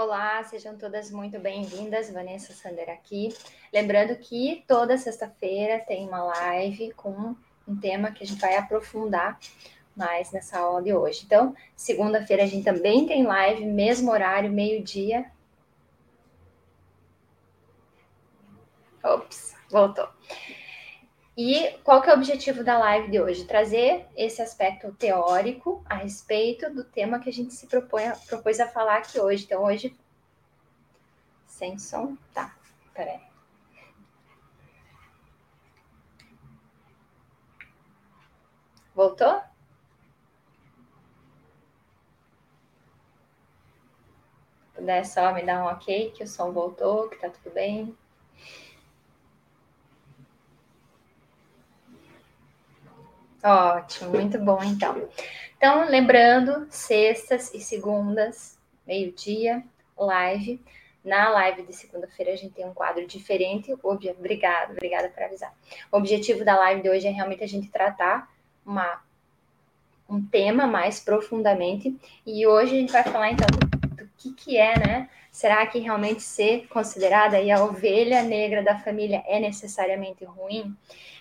Olá, sejam todas muito bem-vindas. Vanessa Sander aqui. Lembrando que toda sexta-feira tem uma live com um tema que a gente vai aprofundar mais nessa aula de hoje. Então, segunda-feira a gente também tem live, mesmo horário, meio-dia. Ops, voltou. E qual que é o objetivo da live de hoje? Trazer esse aspecto teórico a respeito do tema que a gente se propõe, propôs a falar aqui hoje. Então, hoje. Sem som? Tá, peraí. Voltou? Puder só me dar um ok que o som voltou, que tá tudo bem. Ótimo, muito bom então. Então, lembrando, sextas e segundas, meio-dia, live. Na live de segunda-feira a gente tem um quadro diferente. Obrigada, obrigada por avisar. O objetivo da live de hoje é realmente a gente tratar uma, um tema mais profundamente. E hoje a gente vai falar então que, que é, né? Será que realmente ser considerada aí a ovelha negra da família é necessariamente ruim?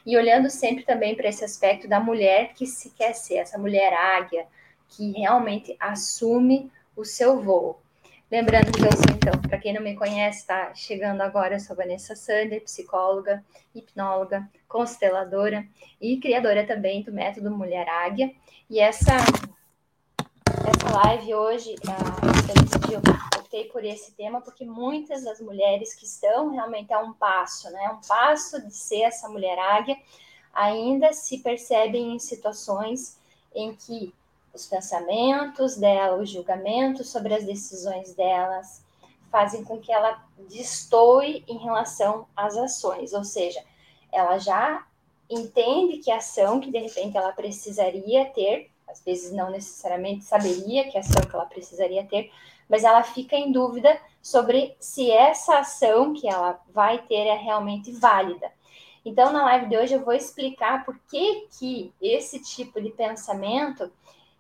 E olhando sempre também para esse aspecto da mulher que se quer ser, essa mulher águia, que realmente assume o seu voo. Lembrando que eu sou, então, para quem não me conhece, está chegando agora, eu sou Vanessa Sander, psicóloga, hipnóloga, consteladora e criadora também do método Mulher Águia. E essa, essa live hoje, uh, eu optei por esse tema porque muitas das mulheres que estão realmente a um passo, né, um passo de ser essa mulher águia, ainda se percebem em situações em que os pensamentos dela, os julgamentos sobre as decisões delas, fazem com que ela destoe em relação às ações, ou seja, ela já entende que a ação que de repente ela precisaria ter, às vezes não necessariamente saberia que ação que ela precisaria ter, mas ela fica em dúvida sobre se essa ação que ela vai ter é realmente válida. Então, na live de hoje eu vou explicar por que, que esse tipo de pensamento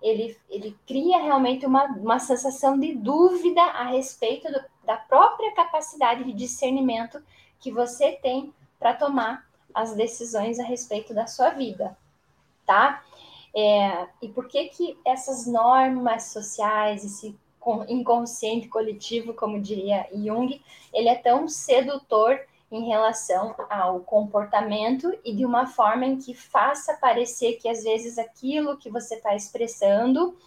ele, ele cria realmente uma, uma sensação de dúvida a respeito do, da própria capacidade de discernimento que você tem para tomar as decisões a respeito da sua vida, tá? É, e por que que essas normas sociais, esse inconsciente coletivo, como diria Jung, ele é tão sedutor em relação ao comportamento e de uma forma em que faça parecer que às vezes aquilo que você está expressando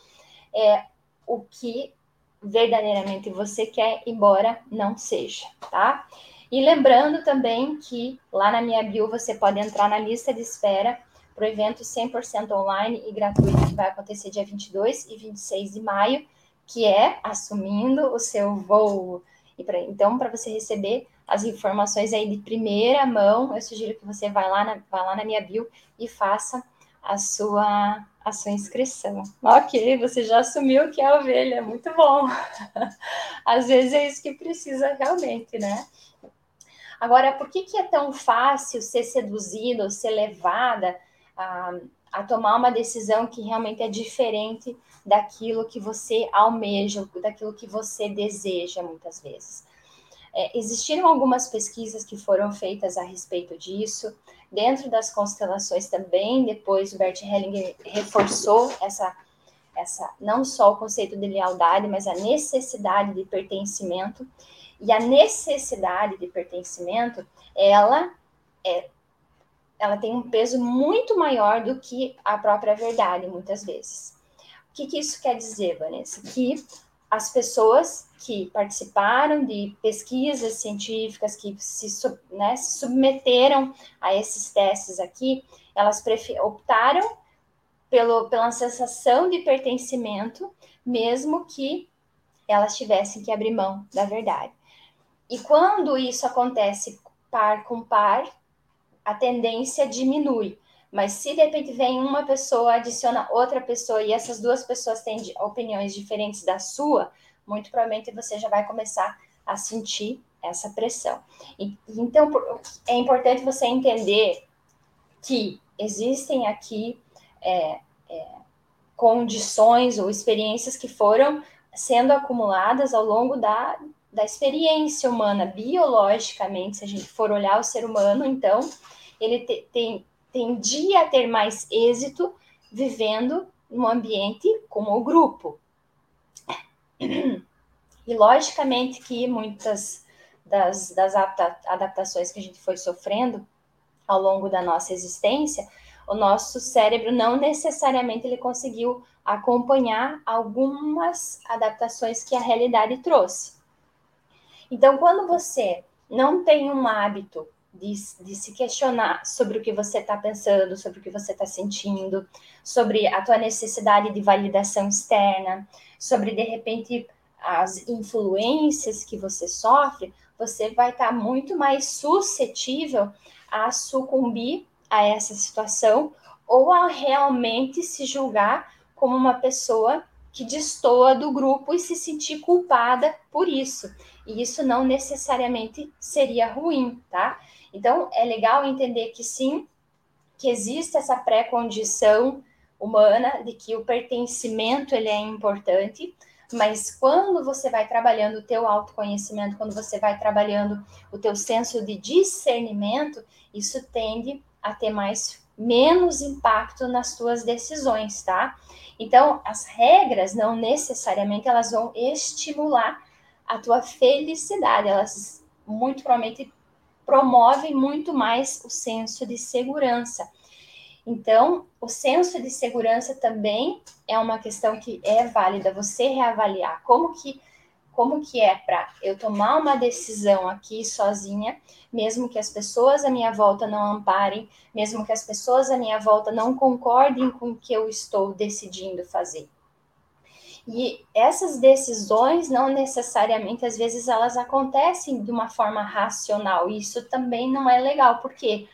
é o que verdadeiramente você quer, embora não seja, tá? E lembrando também que lá na minha bio você pode entrar na lista de espera para o evento 100% online e gratuito que vai acontecer dia 22 e 26 de maio que é assumindo o seu voo. E pra, então, para você receber as informações aí de primeira mão, eu sugiro que você vá lá na, vá lá na minha bio e faça a sua, a sua inscrição. Ok, você já assumiu que é ovelha, muito bom. Às vezes é isso que precisa realmente, né? Agora, por que, que é tão fácil ser seduzida ou ser levada a, a tomar uma decisão que realmente é diferente daquilo que você almeja, daquilo que você deseja muitas vezes. É, existiram algumas pesquisas que foram feitas a respeito disso, dentro das constelações também, depois o Bert Hellinger reforçou essa, essa não só o conceito de lealdade, mas a necessidade de pertencimento, e a necessidade de pertencimento, ela é ela tem um peso muito maior do que a própria verdade, muitas vezes. O que, que isso quer dizer, Vanessa? Que as pessoas que participaram de pesquisas científicas, que se, né, se submeteram a esses testes aqui, elas optaram pelo, pela sensação de pertencimento, mesmo que elas tivessem que abrir mão da verdade. E quando isso acontece par com par, a tendência diminui. Mas se de repente vem uma pessoa, adiciona outra pessoa e essas duas pessoas têm opiniões diferentes da sua, muito provavelmente você já vai começar a sentir essa pressão. Então é importante você entender que existem aqui é, é, condições ou experiências que foram sendo acumuladas ao longo da, da experiência humana, biologicamente, se a gente for olhar o ser humano, então, ele te, tem, tendia a ter mais êxito vivendo no ambiente como o grupo. E logicamente que muitas das, das adaptações que a gente foi sofrendo ao longo da nossa existência, o nosso cérebro não necessariamente ele conseguiu acompanhar algumas adaptações que a realidade trouxe. Então, quando você não tem um hábito de, de se questionar sobre o que você está pensando, sobre o que você está sentindo, sobre a tua necessidade de validação externa, sobre de repente as influências que você sofre, você vai estar tá muito mais suscetível a sucumbir a essa situação ou a realmente se julgar como uma pessoa que destoa do grupo e se sentir culpada por isso. E isso não necessariamente seria ruim, tá? Então é legal entender que sim, que existe essa pré-condição humana de que o pertencimento ele é importante, mas quando você vai trabalhando o teu autoconhecimento, quando você vai trabalhando o teu senso de discernimento, isso tende a ter mais menos impacto nas tuas decisões, tá? Então, as regras não necessariamente elas vão estimular a tua felicidade, elas muito provavelmente promovem muito mais o senso de segurança. Então, o senso de segurança também é uma questão que é válida você reavaliar como que como que é para eu tomar uma decisão aqui sozinha, mesmo que as pessoas à minha volta não amparem, mesmo que as pessoas à minha volta não concordem com o que eu estou decidindo fazer. E essas decisões não necessariamente, às vezes, elas acontecem de uma forma racional. E isso também não é legal, por quê?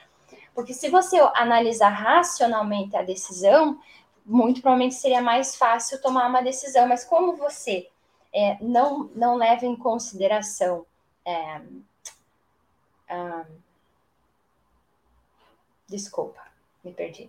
Porque se você analisar racionalmente a decisão, muito provavelmente seria mais fácil tomar uma decisão. Mas como você é, não, não leva em consideração é, ah, desculpa, me perdi.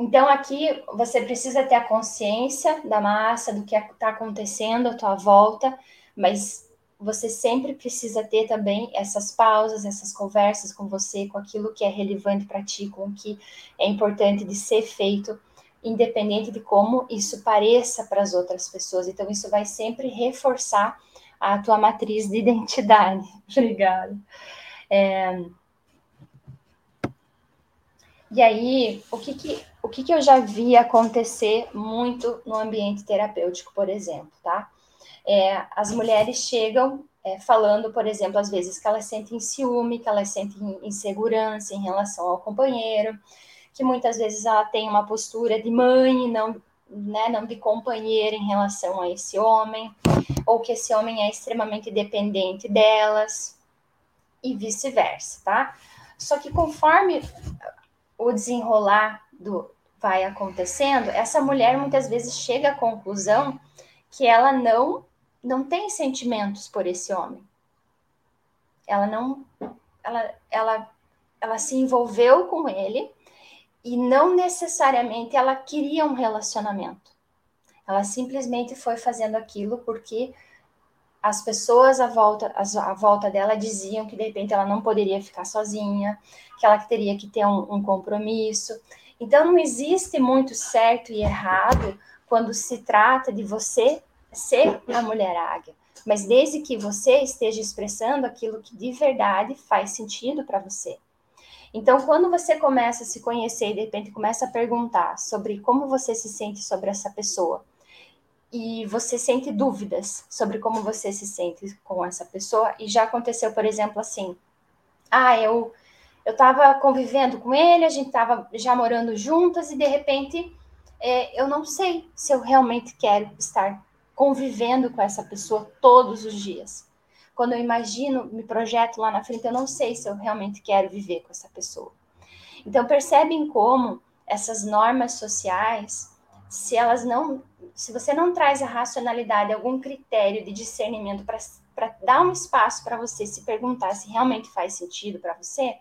Então, aqui você precisa ter a consciência da massa, do que está acontecendo à tua volta, mas você sempre precisa ter também essas pausas, essas conversas com você, com aquilo que é relevante para ti, com o que é importante de ser feito, independente de como isso pareça para as outras pessoas. Então, isso vai sempre reforçar a tua matriz de identidade. Obrigada. É... E aí, o que que, o que que eu já vi acontecer muito no ambiente terapêutico, por exemplo, tá? É, as mulheres chegam é, falando, por exemplo, às vezes que elas sentem ciúme, que elas sentem insegurança em relação ao companheiro, que muitas vezes ela tem uma postura de mãe, não, né, não de companheira em relação a esse homem, ou que esse homem é extremamente dependente delas, e vice-versa, tá? Só que conforme o desenrolar do vai acontecendo, essa mulher muitas vezes chega à conclusão que ela não não tem sentimentos por esse homem. Ela não ela ela ela se envolveu com ele e não necessariamente ela queria um relacionamento. Ela simplesmente foi fazendo aquilo porque as pessoas à volta, à volta dela diziam que de repente ela não poderia ficar sozinha, que ela teria que ter um, um compromisso. Então não existe muito certo e errado quando se trata de você ser a mulher águia, mas desde que você esteja expressando aquilo que de verdade faz sentido para você. Então, quando você começa a se conhecer e de repente começa a perguntar sobre como você se sente sobre essa pessoa, e você sente dúvidas sobre como você se sente com essa pessoa, e já aconteceu, por exemplo, assim: ah, eu eu estava convivendo com ele, a gente estava já morando juntas, e de repente é, eu não sei se eu realmente quero estar convivendo com essa pessoa todos os dias. Quando eu imagino, me projeto lá na frente, eu não sei se eu realmente quero viver com essa pessoa. Então, percebem como essas normas sociais, se elas não, se você não traz a racionalidade, algum critério de discernimento para dar um espaço para você se perguntar se realmente faz sentido para você,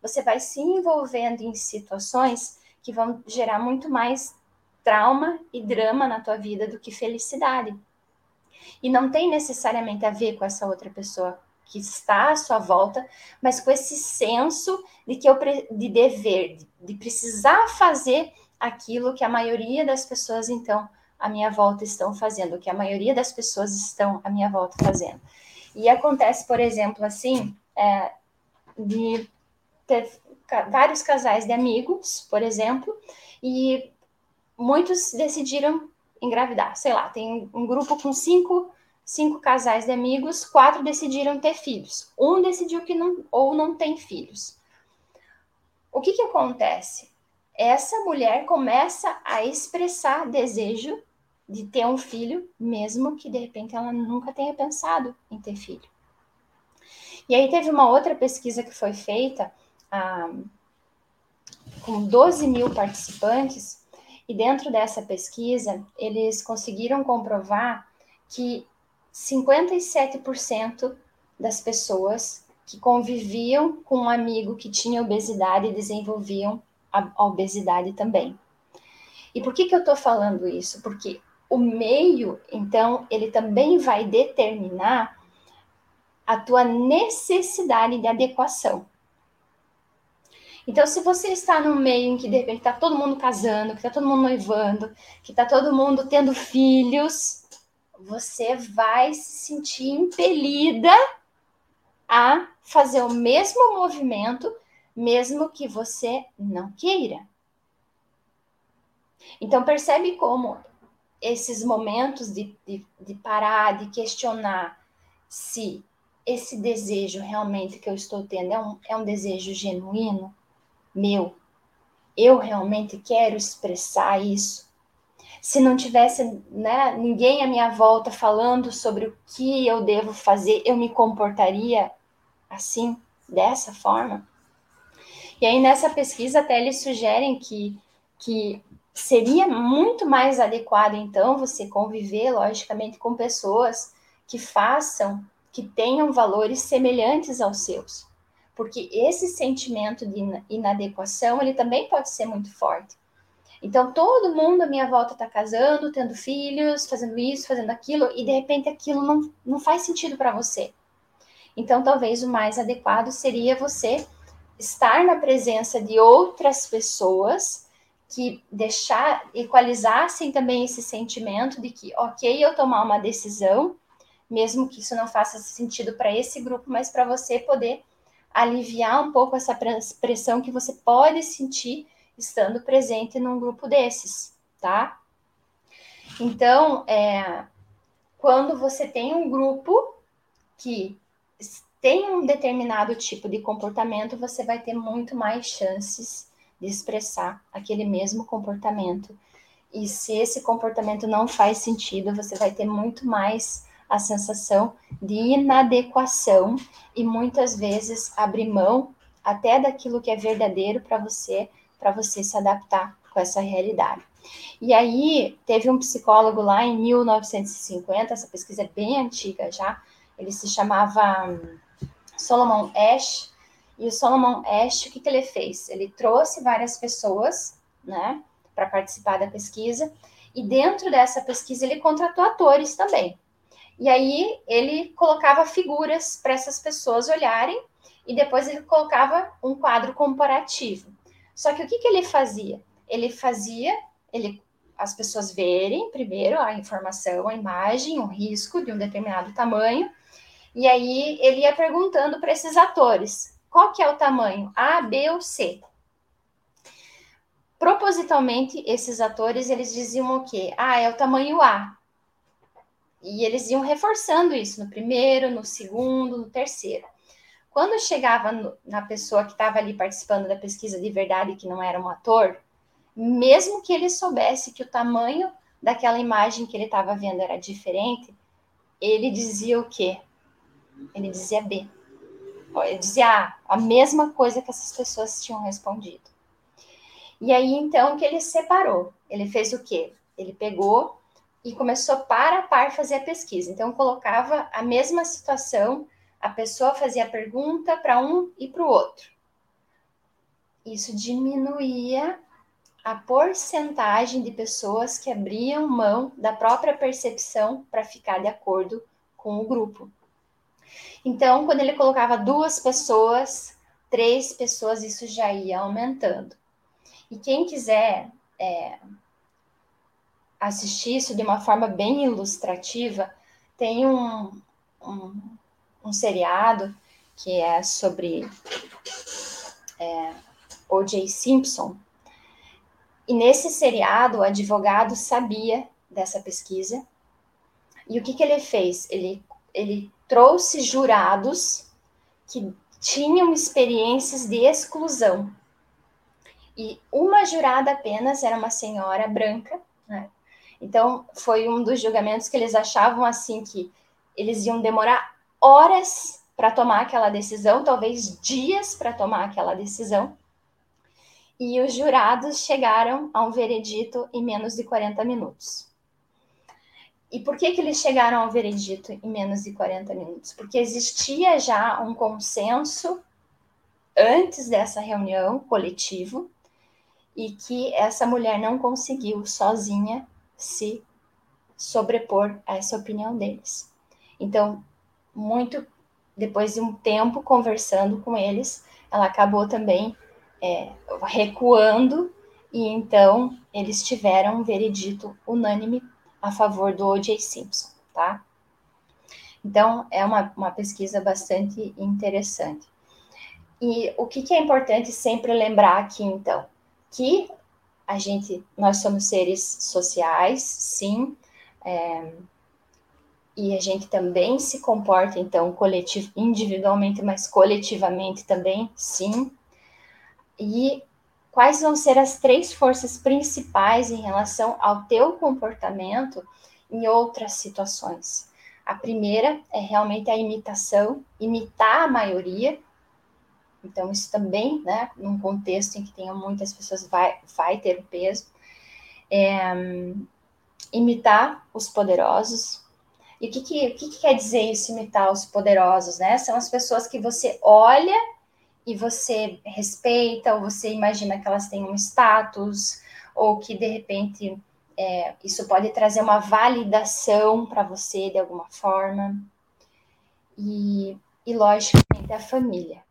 você vai se envolvendo em situações que vão gerar muito mais trauma e drama na tua vida do que felicidade. E não tem necessariamente a ver com essa outra pessoa que está à sua volta, mas com esse senso de que eu de dever, de, precisar fazer aquilo que a maioria das pessoas então à minha volta estão fazendo, que a maioria das pessoas estão à minha volta fazendo. E acontece, por exemplo, assim, é, de ter vários casais de amigos, por exemplo, e muitos decidiram engravidar. Sei lá, tem um grupo com cinco, cinco casais de amigos, quatro decidiram ter filhos. Um decidiu que não ou não tem filhos. O que, que acontece? Essa mulher começa a expressar desejo de ter um filho, mesmo que de repente ela nunca tenha pensado em ter filho. E aí teve uma outra pesquisa que foi feita ah, com 12 mil participantes, e dentro dessa pesquisa eles conseguiram comprovar que 57% das pessoas que conviviam com um amigo que tinha obesidade desenvolviam a, obesidade também. E por que, que eu estou falando isso? Porque o meio, então, ele também vai determinar a tua necessidade de adequação. Então, se você está no meio em que de repente está todo mundo casando, que está todo mundo noivando, que está todo mundo tendo filhos, você vai se sentir impelida a fazer o mesmo movimento, mesmo que você não queira. Então, percebe como esses momentos de, de, de parar, de questionar se esse desejo realmente que eu estou tendo é um, é um desejo genuíno, meu. Eu realmente quero expressar isso. Se não tivesse né, ninguém à minha volta falando sobre o que eu devo fazer, eu me comportaria assim, dessa forma? E aí, nessa pesquisa, até eles sugerem que, que seria muito mais adequado, então, você conviver, logicamente, com pessoas que façam, que tenham valores semelhantes aos seus. Porque esse sentimento de inadequação, ele também pode ser muito forte. Então, todo mundo à minha volta está casando, tendo filhos, fazendo isso, fazendo aquilo, e de repente aquilo não, não faz sentido para você. Então, talvez o mais adequado seria você estar na presença de outras pessoas que deixar equalizassem também esse sentimento de que, ok, eu tomar uma decisão, mesmo que isso não faça sentido para esse grupo, mas para você poder aliviar um pouco essa pressão que você pode sentir estando presente num grupo desses, tá? Então, é, quando você tem um grupo que tem um determinado tipo de comportamento, você vai ter muito mais chances de expressar aquele mesmo comportamento. E se esse comportamento não faz sentido, você vai ter muito mais a sensação de inadequação e muitas vezes abrir mão até daquilo que é verdadeiro para você, para você se adaptar com essa realidade. E aí, teve um psicólogo lá em 1950, essa pesquisa é bem antiga já, ele se chamava hum, Solomon Ash, e o Solomon Ash, o que, que ele fez? Ele trouxe várias pessoas, né, para participar da pesquisa, e dentro dessa pesquisa ele contratou atores também. E aí ele colocava figuras para essas pessoas olharem, e depois ele colocava um quadro comparativo. Só que o que, que ele fazia? Ele fazia ele, as pessoas verem primeiro a informação, a imagem, o risco de um determinado tamanho, e aí ele ia perguntando para esses atores qual que é o tamanho? A, B ou C? Propositalmente, esses atores, eles diziam o quê? Ah, é o tamanho A. E eles iam reforçando isso no primeiro, no segundo, no terceiro. Quando chegava no, na pessoa que estava ali participando da pesquisa de verdade, que não era um ator, mesmo que ele soubesse que o tamanho daquela imagem que ele estava vendo era diferente, ele dizia o quê? Ele dizia B. Dizia ah, a mesma coisa que essas pessoas tinham respondido. E aí, então, que ele separou. Ele fez o quê? Ele pegou e começou para a par fazer a pesquisa. Então, colocava a mesma situação, a pessoa fazia a pergunta para um e para o outro. Isso diminuía a porcentagem de pessoas que abriam mão da própria percepção para ficar de acordo com o grupo. Então, quando ele colocava duas pessoas, três pessoas, isso já ia aumentando. E quem quiser é, assistir isso de uma forma bem ilustrativa, tem um, um, um seriado que é sobre é, O.J. Simpson. E nesse seriado, o advogado sabia dessa pesquisa. E o que, que ele fez? Ele, ele trouxe jurados que tinham experiências de exclusão. E uma jurada apenas era uma senhora branca, né? Então, foi um dos julgamentos que eles achavam assim que eles iam demorar horas para tomar aquela decisão, talvez dias para tomar aquela decisão. E os jurados chegaram a um veredito em menos de 40 minutos. E por que, que eles chegaram ao veredito em menos de 40 minutos? Porque existia já um consenso antes dessa reunião coletivo e que essa mulher não conseguiu sozinha se sobrepor a essa opinião deles. Então, muito depois de um tempo conversando com eles, ela acabou também é, recuando e então eles tiveram um veredito unânime a favor do O.J. Simpson, tá? Então, é uma, uma pesquisa bastante interessante. E o que, que é importante sempre lembrar aqui, então? Que a gente, nós somos seres sociais, sim, é, e a gente também se comporta, então, coletivo, individualmente, mas coletivamente também, sim. E quais vão ser as três forças principais em relação ao teu comportamento em outras situações? A primeira é realmente a imitação, imitar a maioria, então, isso também, né, num contexto em que tenha muitas pessoas, vai, vai ter peso. É, imitar os poderosos. E o que, que, o que, que quer dizer isso, imitar os poderosos, né? São as pessoas que você olha e você respeita, ou você imagina que elas têm um status, ou que de repente é, isso pode trazer uma validação para você de alguma forma. E, e logicamente a família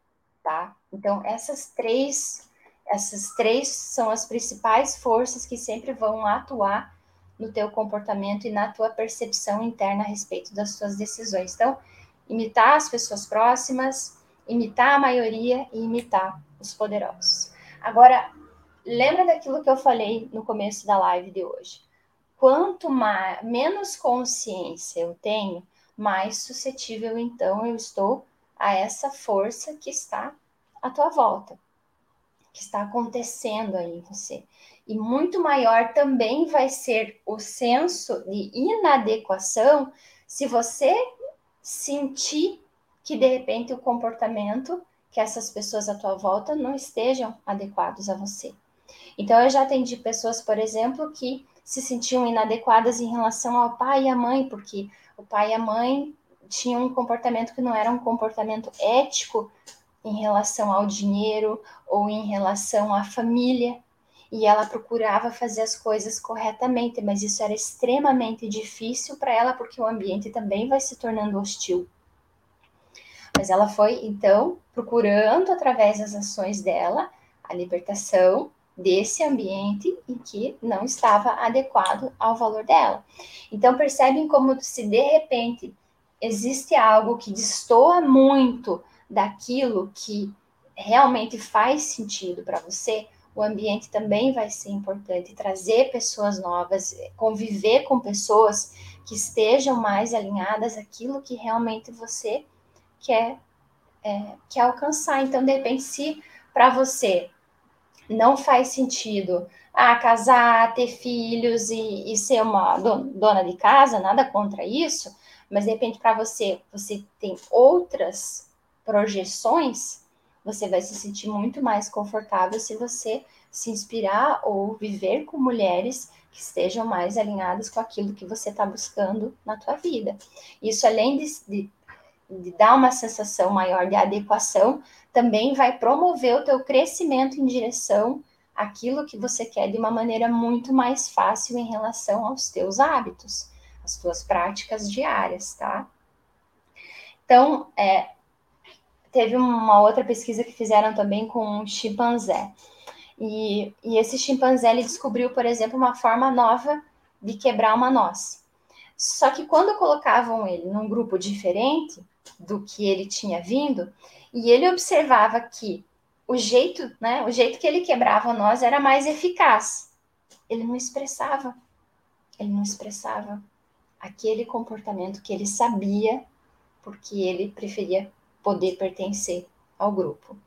tá? Então, essas três, essas três são as principais forças que sempre vão atuar no teu comportamento e na tua percepção interna a respeito das suas decisões. Então, imitar as pessoas próximas, imitar a maioria e imitar os poderosos. Agora, lembra daquilo que eu falei no começo da live de hoje? Quanto mais, menos consciência eu tenho, mais suscetível então eu estou a essa força que está à tua volta, que está acontecendo aí em você. E muito maior também vai ser o senso de inadequação se você sentir que de repente o comportamento que essas pessoas à tua volta não estejam adequados a você. Então eu já atendi pessoas, por exemplo, que se sentiam inadequadas em relação ao pai e à mãe, porque o pai e a mãe tinha um comportamento que não era um comportamento ético em relação ao dinheiro ou em relação à família. E ela procurava fazer as coisas corretamente, mas isso era extremamente difícil para ela porque o ambiente também vai se tornando hostil. Mas ela foi então procurando através das ações dela a libertação desse ambiente em que não estava adequado ao valor dela. Então percebem como se de repente existe algo que destoa muito daquilo que realmente faz sentido para você, o ambiente também vai ser importante. Trazer pessoas novas, conviver com pessoas que estejam mais alinhadas àquilo que realmente você quer, é, quer alcançar. Então, de repente, se para você não faz sentido ah, casar, ter filhos e, e ser uma dona de casa, nada contra isso, mas de repente para você, você tem outras projeções, você vai se sentir muito mais confortável se você se inspirar ou viver com mulheres que estejam mais alinhadas com aquilo que você está buscando na tua vida. Isso, além de, de, de, dar uma sensação maior de adequação, também vai promover o teu crescimento em direção aquilo que você quer de uma maneira muito mais fácil em relação aos teus hábitos, as tuas práticas diárias, tá? Então, é, teve uma outra pesquisa que fizeram também com um chimpanzé. E, e esse chimpanzé ele descobriu, por exemplo, uma forma nova de quebrar uma noz. Só que quando colocavam ele num grupo diferente do que ele tinha vindo, e ele observava que o jeito, né, o jeito que ele quebrava noz era mais eficaz. Ele não expressava, ele não expressava aquele comportamento que ele sabia, porque ele preferia poder pertencer ao grupo.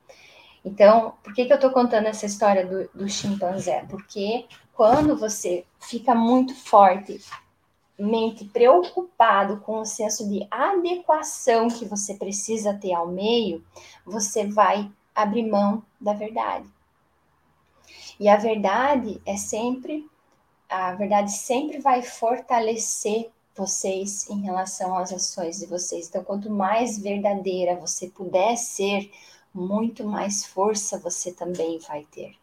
Então, por que, que eu estou contando essa história do, do chimpanzé? Porque quando você fica muito forte, mente preocupado com o senso de adequação que você precisa ter ao meio, você vai abrir mão da verdade. E a verdade é sempre, a verdade sempre vai fortalecer vocês em relação às ações de vocês. Então, quanto mais verdadeira você puder ser, muito mais força você também vai ter.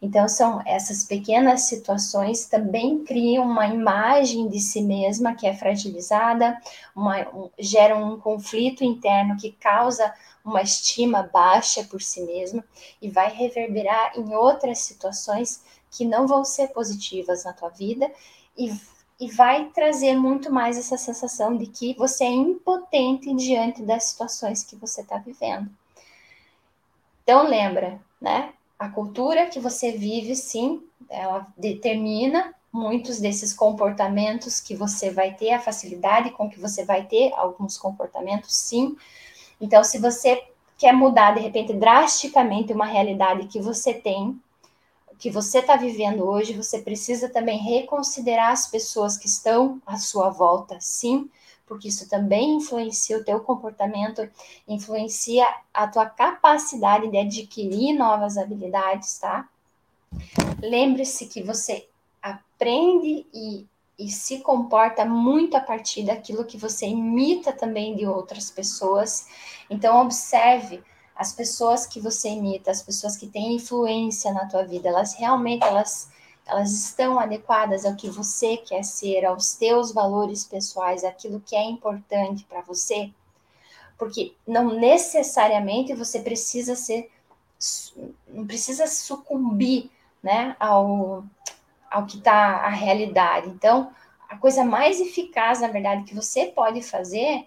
Então, são essas pequenas situações também criam uma imagem de si mesma que é fragilizada, uma, um, geram um conflito interno que causa uma estima baixa por si mesma e vai reverberar em outras situações que não vão ser positivas na tua vida e, e vai trazer muito mais essa sensação de que você é impotente diante das situações que você está vivendo. Então lembra, né? A cultura que você vive, sim, ela determina muitos desses comportamentos que você vai ter, a facilidade com que você vai ter alguns comportamentos, sim. Então, se você quer mudar de repente drasticamente uma realidade que você tem, que você está vivendo hoje, você precisa também reconsiderar as pessoas que estão à sua volta, sim, porque isso também influencia o teu comportamento, influencia a tua capacidade de adquirir novas habilidades, tá? Lembre-se que você aprende e, e se comporta muito a partir daquilo que você imita também de outras pessoas. Então observe as pessoas que você imita, as pessoas que têm influência na tua vida, elas realmente elas elas estão adequadas ao que você quer ser, aos teus valores pessoais, aquilo que é importante para você? Porque não necessariamente você precisa ser, não precisa sucumbir, né, ao, ao que está a realidade. Então, a coisa mais eficaz, na verdade, que você pode fazer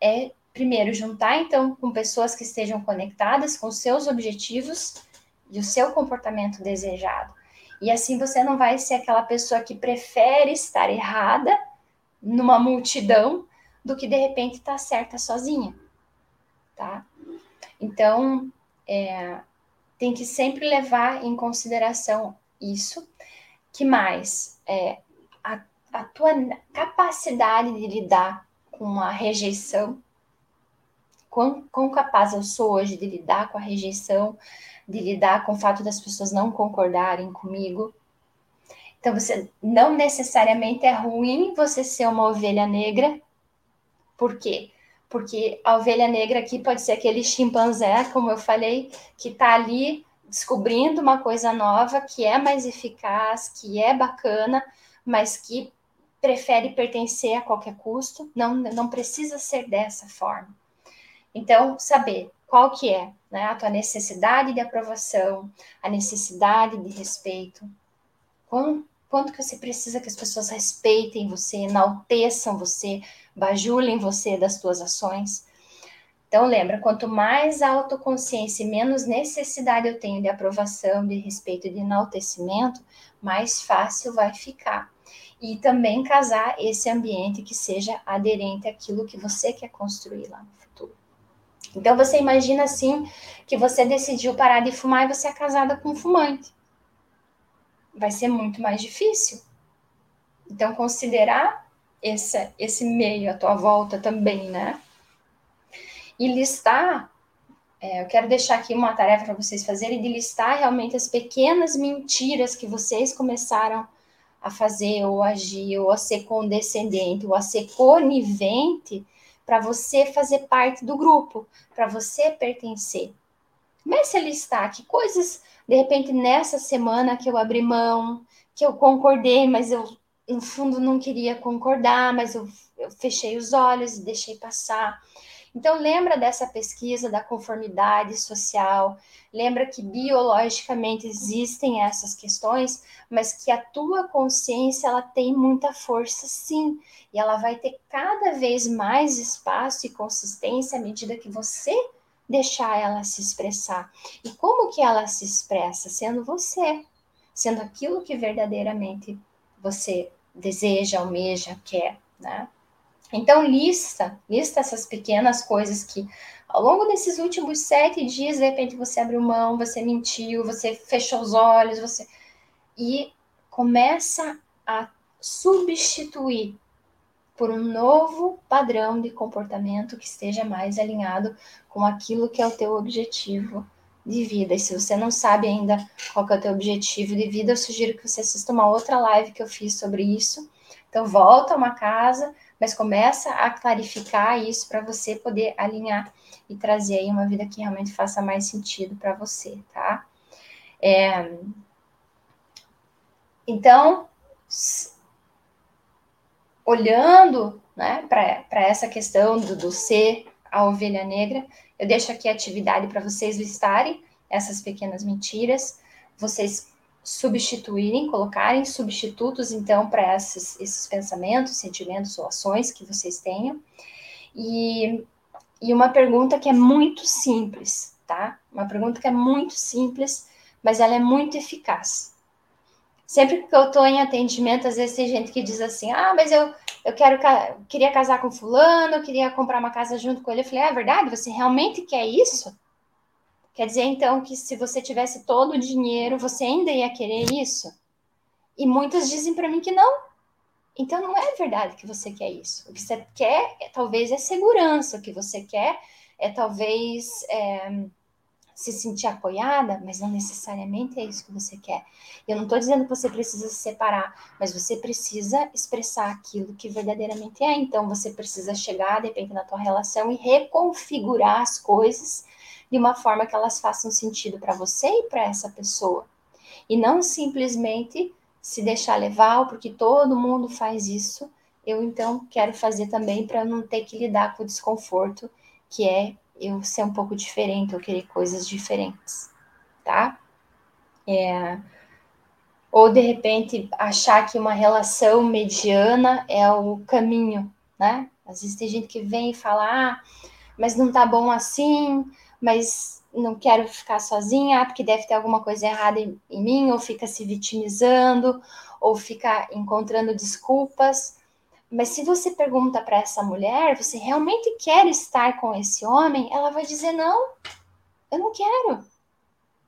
é primeiro juntar então com pessoas que estejam conectadas com seus objetivos e o seu comportamento desejado. E assim você não vai ser aquela pessoa que prefere estar errada numa multidão do que de repente estar tá certa sozinha, tá? Então, é, tem que sempre levar em consideração isso. Que mais? É, a, a tua capacidade de lidar com a rejeição. Quão, quão capaz eu sou hoje de lidar com a rejeição, de lidar com o fato das pessoas não concordarem comigo. Então, você não necessariamente é ruim você ser uma ovelha negra. Por quê? Porque a ovelha negra aqui pode ser aquele chimpanzé, como eu falei, que está ali descobrindo uma coisa nova, que é mais eficaz, que é bacana, mas que prefere pertencer a qualquer custo. Não, não precisa ser dessa forma. Então, saber qual que é né, a tua necessidade de aprovação, a necessidade de respeito, quanto, quanto que você precisa que as pessoas respeitem você, enalteçam você, bajulem você das tuas ações. Então lembra, quanto mais autoconsciência e menos necessidade eu tenho de aprovação, de respeito, de enaltecimento, mais fácil vai ficar. E também casar esse ambiente que seja aderente àquilo que você quer construir lá no. Então você imagina assim que você decidiu parar de fumar e você é casada com um fumante. Vai ser muito mais difícil. Então considerar esse, esse meio à tua volta também, né? E listar, é, eu quero deixar aqui uma tarefa para vocês fazerem de listar realmente as pequenas mentiras que vocês começaram a fazer ou agir, ou a ser condescendente, ou a ser conivente para você fazer parte do grupo, para você pertencer. Comece a listar que coisas, de repente, nessa semana que eu abri mão, que eu concordei, mas eu, no fundo, não queria concordar, mas eu, eu fechei os olhos e deixei passar. Então, lembra dessa pesquisa da conformidade social, lembra que biologicamente existem essas questões, mas que a tua consciência ela tem muita força sim, e ela vai ter cada vez mais espaço e consistência à medida que você deixar ela se expressar. E como que ela se expressa? Sendo você, sendo aquilo que verdadeiramente você deseja, almeja, quer, né? Então, lista, lista essas pequenas coisas que ao longo desses últimos sete dias, de repente você abriu mão, você mentiu, você fechou os olhos, você. E começa a substituir por um novo padrão de comportamento que esteja mais alinhado com aquilo que é o teu objetivo de vida. E se você não sabe ainda qual é o teu objetivo de vida, eu sugiro que você assista uma outra live que eu fiz sobre isso. Então volta a uma casa, mas começa a clarificar isso para você poder alinhar e trazer aí uma vida que realmente faça mais sentido para você, tá? É... Então, olhando né, para essa questão do, do ser a ovelha negra, eu deixo aqui a atividade para vocês listarem essas pequenas mentiras, vocês substituírem, colocarem substitutos, então, para esses, esses pensamentos, sentimentos ou ações que vocês tenham. E, e uma pergunta que é muito simples, tá? Uma pergunta que é muito simples, mas ela é muito eficaz. Sempre que eu estou em atendimento, às vezes tem gente que diz assim: ah, mas eu, eu quero queria casar com fulano, eu queria comprar uma casa junto com ele. Eu falei: é verdade? Você realmente quer isso? Quer dizer, então, que se você tivesse todo o dinheiro, você ainda ia querer isso? E muitas dizem para mim que não. Então, não é verdade que você quer isso. O que você quer, é, talvez, é segurança. O que você quer é, talvez, é, se sentir apoiada, mas não necessariamente é isso que você quer. Eu não estou dizendo que você precisa se separar, mas você precisa expressar aquilo que verdadeiramente é. Então, você precisa chegar, depende da tua relação, e reconfigurar as coisas de uma forma que elas façam sentido para você e para essa pessoa. E não simplesmente se deixar levar, porque todo mundo faz isso. Eu então quero fazer também para não ter que lidar com o desconforto, que é eu ser um pouco diferente, eu querer coisas diferentes, tá? É, ou de repente achar que uma relação mediana é o caminho, né? Às vezes tem gente que vem e fala, ah, mas não tá bom assim, mas não quero ficar sozinha, porque deve ter alguma coisa errada em, em mim, ou fica se vitimizando, ou fica encontrando desculpas. Mas se você pergunta para essa mulher, você realmente quer estar com esse homem? Ela vai dizer: não, eu não quero.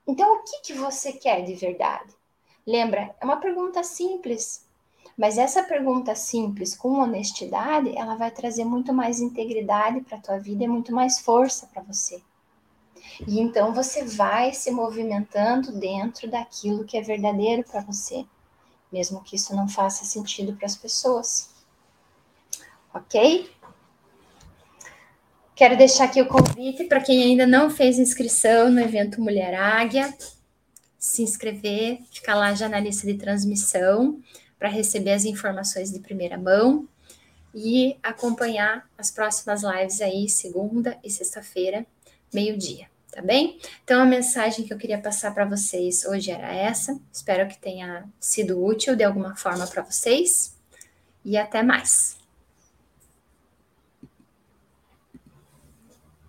Então, o que, que você quer de verdade? Lembra, é uma pergunta simples, mas essa pergunta simples, com honestidade, ela vai trazer muito mais integridade para a tua vida e muito mais força para você. E então você vai se movimentando dentro daquilo que é verdadeiro para você, mesmo que isso não faça sentido para as pessoas. Ok? Quero deixar aqui o convite para quem ainda não fez inscrição no evento Mulher Águia, se inscrever, ficar lá já na lista de transmissão para receber as informações de primeira mão e acompanhar as próximas lives aí, segunda e sexta-feira, meio-dia tá bem? Então a mensagem que eu queria passar para vocês hoje era essa. Espero que tenha sido útil de alguma forma para vocês e até mais.